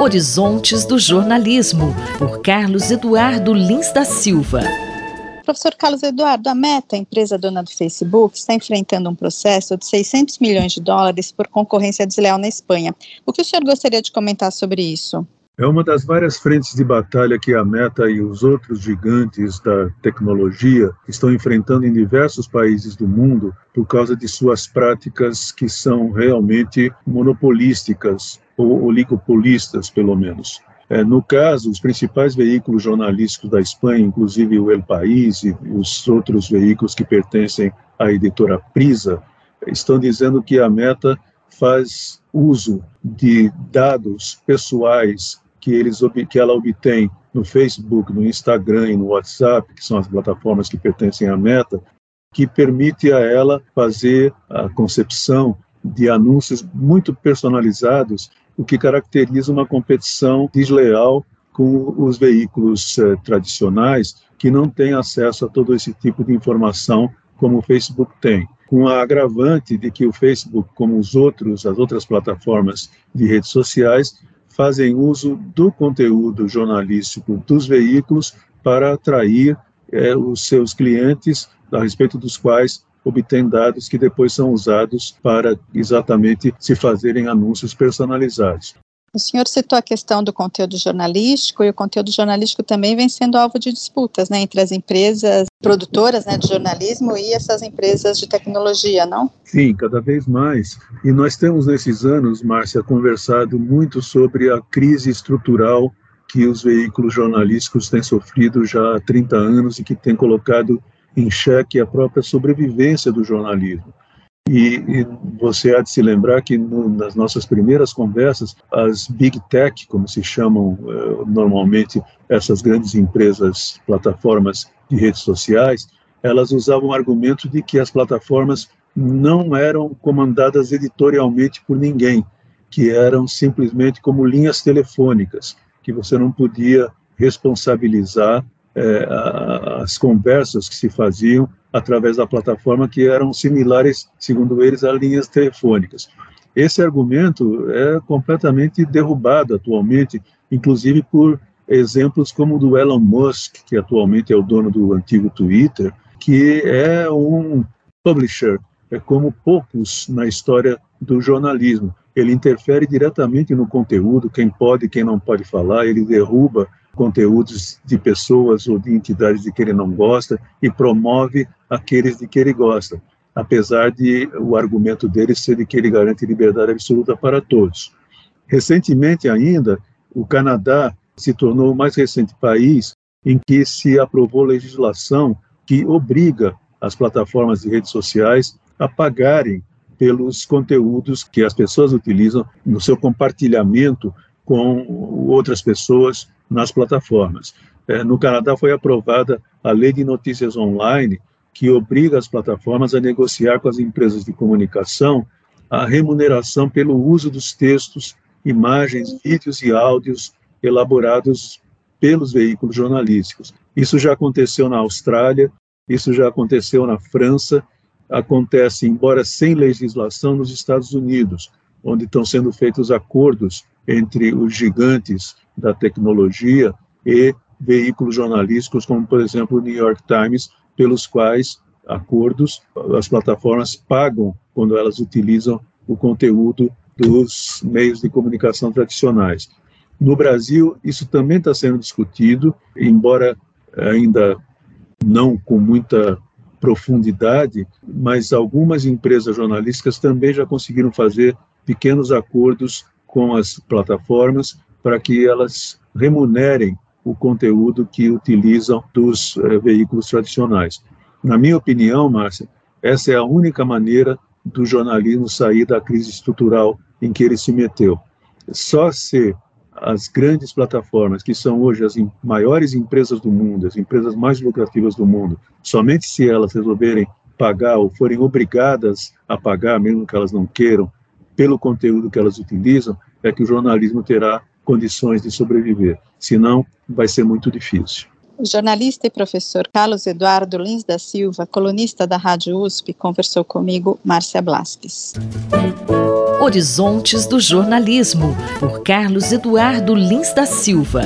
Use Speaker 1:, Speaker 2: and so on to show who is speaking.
Speaker 1: Horizontes do Jornalismo, por Carlos Eduardo Lins da Silva.
Speaker 2: Professor Carlos Eduardo, a Meta, empresa dona do Facebook, está enfrentando um processo de 600 milhões de dólares por concorrência desleal na Espanha. O que o senhor gostaria de comentar sobre isso?
Speaker 3: É uma das várias frentes de batalha que a Meta e os outros gigantes da tecnologia estão enfrentando em diversos países do mundo por causa de suas práticas que são realmente monopolísticas ou oligopolistas, pelo menos. É, no caso, os principais veículos jornalísticos da Espanha, inclusive o El País e os outros veículos que pertencem à editora Prisa, estão dizendo que a Meta faz uso de dados pessoais que, eles, que ela obtém no Facebook, no Instagram e no WhatsApp, que são as plataformas que pertencem à Meta, que permite a ela fazer a concepção de anúncios muito personalizados, o que caracteriza uma competição desleal com os veículos eh, tradicionais que não têm acesso a todo esse tipo de informação como o Facebook tem. Com a agravante de que o Facebook, como os outros, as outras plataformas de redes sociais, fazem uso do conteúdo jornalístico dos veículos para atrair é, os seus clientes, a respeito dos quais obtém dados que depois são usados para exatamente se fazerem anúncios personalizados.
Speaker 2: O senhor citou a questão do conteúdo jornalístico e o conteúdo jornalístico também vem sendo alvo de disputas né, entre as empresas produtoras né, de jornalismo e essas empresas de tecnologia, não?
Speaker 3: Sim, cada vez mais. E nós temos nesses anos, Márcia, conversado muito sobre a crise estrutural que os veículos jornalísticos têm sofrido já há 30 anos e que tem colocado em xeque a própria sobrevivência do jornalismo. E, e, você há de se lembrar que no, nas nossas primeiras conversas, as big tech, como se chamam uh, normalmente essas grandes empresas, plataformas de redes sociais, elas usavam o argumento de que as plataformas não eram comandadas editorialmente por ninguém, que eram simplesmente como linhas telefônicas, que você não podia responsabilizar é, as conversas que se faziam através da plataforma que eram similares, segundo eles, a linhas telefônicas. Esse argumento é completamente derrubado atualmente, inclusive por exemplos como o do Elon Musk, que atualmente é o dono do antigo Twitter, que é um publisher, é como poucos na história do jornalismo. Ele interfere diretamente no conteúdo, quem pode, quem não pode falar, ele derruba conteúdos de pessoas ou de entidades de que ele não gosta e promove aqueles de que ele gosta, apesar de o argumento dele ser de que ele garante liberdade absoluta para todos. Recentemente ainda, o Canadá se tornou o mais recente país em que se aprovou legislação que obriga as plataformas de redes sociais a pagarem pelos conteúdos que as pessoas utilizam no seu compartilhamento com outras pessoas nas plataformas. É, no Canadá foi aprovada a Lei de Notícias Online, que obriga as plataformas a negociar com as empresas de comunicação a remuneração pelo uso dos textos, imagens, vídeos e áudios elaborados pelos veículos jornalísticos. Isso já aconteceu na Austrália, isso já aconteceu na França, acontece, embora sem legislação, nos Estados Unidos, onde estão sendo feitos acordos entre os gigantes da tecnologia e veículos jornalísticos, como, por exemplo, o New York Times, pelos quais acordos as plataformas pagam quando elas utilizam o conteúdo dos meios de comunicação tradicionais. No Brasil, isso também está sendo discutido, embora ainda não com muita profundidade, mas algumas empresas jornalísticas também já conseguiram fazer pequenos acordos com as plataformas para que elas remunerem o conteúdo que utilizam dos eh, veículos tradicionais. Na minha opinião, Márcia, essa é a única maneira do jornalismo sair da crise estrutural em que ele se meteu. Só se as grandes plataformas, que são hoje as maiores empresas do mundo, as empresas mais lucrativas do mundo, somente se elas resolverem pagar ou forem obrigadas a pagar, mesmo que elas não queiram, pelo conteúdo que elas utilizam, é que o jornalismo terá condições de sobreviver. Senão, vai ser muito difícil.
Speaker 2: O jornalista e professor Carlos Eduardo Lins da Silva, colunista da Rádio USP, conversou comigo, Márcia Blasques.
Speaker 1: Horizontes do Jornalismo, por Carlos Eduardo Lins da Silva.